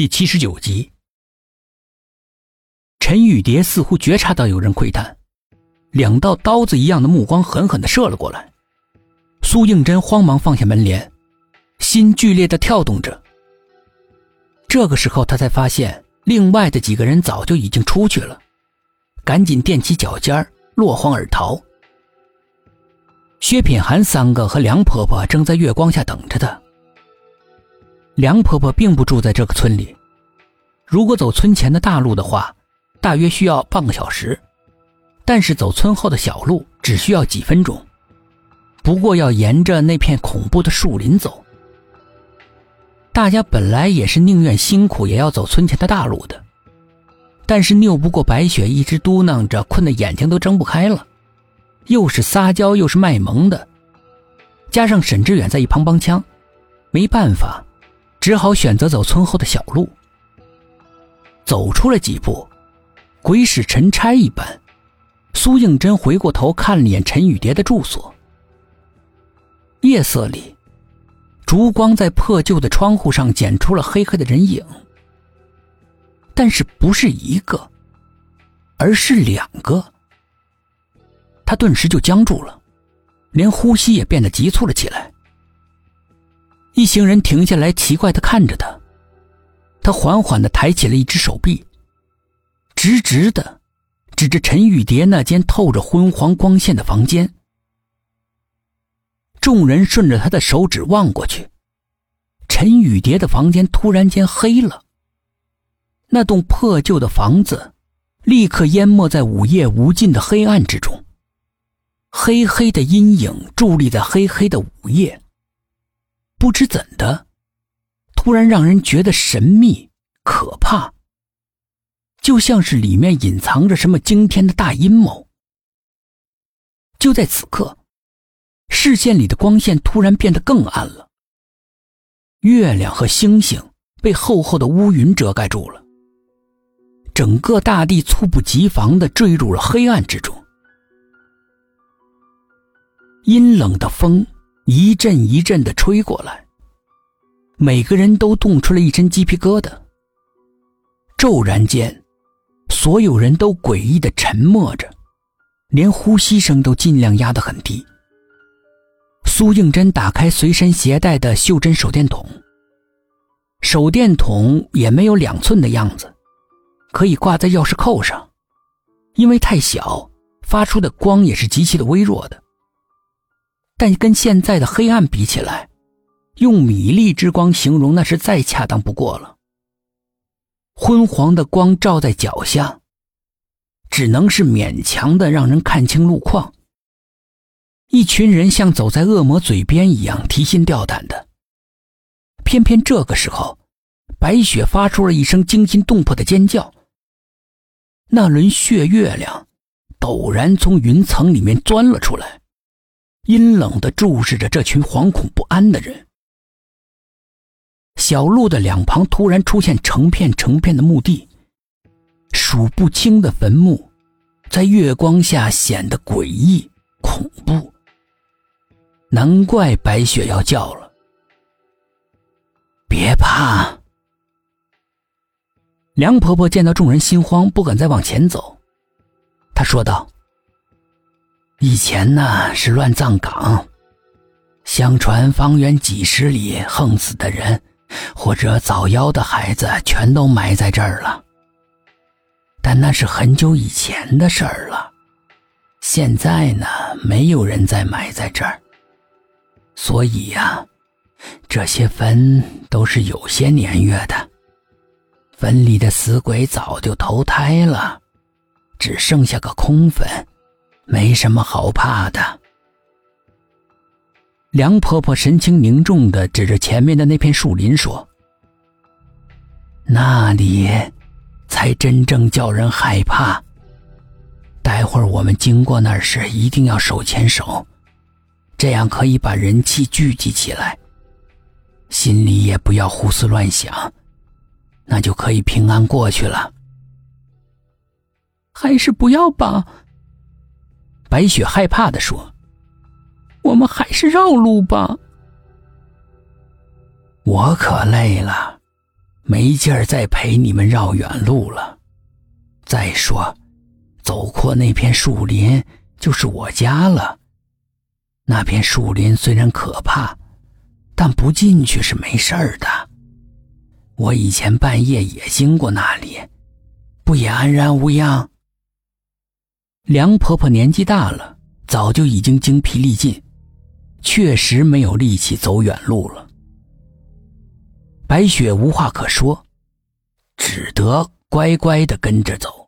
第七十九集。陈雨蝶似乎觉察到有人窥探，两道刀子一样的目光狠狠的射了过来。苏应真慌忙放下门帘，心剧烈的跳动着。这个时候，他才发现另外的几个人早就已经出去了，赶紧踮起脚尖落荒而逃。薛品涵三个和梁婆婆正在月光下等着他。梁婆婆并不住在这个村里，如果走村前的大路的话，大约需要半个小时；但是走村后的小路只需要几分钟。不过要沿着那片恐怖的树林走。大家本来也是宁愿辛苦也要走村前的大路的，但是拗不过白雪一直嘟囔着困得眼睛都睁不开了，又是撒娇又是卖萌的，加上沈志远在一旁帮腔，没办法，只好选择走村后的小路。走出了几步，鬼使神差一般，苏应真回过头看了眼陈雨蝶的住所。夜色里，烛光在破旧的窗户上剪出了黑黑的人影，但是不是一个，而是两个。他顿时就僵住了，连呼吸也变得急促了起来。一行人停下来，奇怪的看着他。他缓缓的抬起了一只手臂，直直的指着陈玉蝶那间透着昏黄光线的房间。众人顺着他的手指望过去，陈雨蝶的房间突然间黑了。那栋破旧的房子立刻淹没在午夜无尽的黑暗之中，黑黑的阴影伫立在黑黑的午夜。不知怎的，突然让人觉得神秘可怕，就像是里面隐藏着什么惊天的大阴谋。就在此刻。视线里的光线突然变得更暗了，月亮和星星被厚厚的乌云遮盖住了，整个大地猝不及防的坠入了黑暗之中。阴冷的风一阵一阵的吹过来，每个人都冻出了一身鸡皮疙瘩。骤然间，所有人都诡异的沉默着，连呼吸声都尽量压得很低。苏应真打开随身携带的袖珍手电筒。手电筒也没有两寸的样子，可以挂在钥匙扣上，因为太小，发出的光也是极其的微弱的。但跟现在的黑暗比起来，用米粒之光形容那是再恰当不过了。昏黄的光照在脚下，只能是勉强的让人看清路况。一群人像走在恶魔嘴边一样提心吊胆的。偏偏这个时候，白雪发出了一声惊心动魄的尖叫。那轮血月亮陡然从云层里面钻了出来，阴冷的注视着这群惶恐不安的人。小路的两旁突然出现成片成片的墓地，数不清的坟墓，在月光下显得诡异恐怖。难怪白雪要叫了。别怕。梁婆婆见到众人心慌，不敢再往前走，她说道：“以前呢是乱葬岗，相传方圆几十里横死的人，或者早夭的孩子，全都埋在这儿了。但那是很久以前的事儿了，现在呢，没有人再埋在这儿。”所以呀，这些坟都是有些年月的，坟里的死鬼早就投胎了，只剩下个空坟，没什么好怕的。梁婆婆神情凝重的指着前面的那片树林说：“那里才真正叫人害怕。待会儿我们经过那儿时，一定要手牵手。”这样可以把人气聚集起来，心里也不要胡思乱想，那就可以平安过去了。还是不要吧。白雪害怕的说：“我们还是绕路吧。”我可累了，没劲儿再陪你们绕远路了。再说，走过那片树林就是我家了。那片树林虽然可怕，但不进去是没事儿的。我以前半夜也经过那里，不也安然无恙？梁婆婆年纪大了，早就已经精疲力尽，确实没有力气走远路了。白雪无话可说，只得乖乖的跟着走。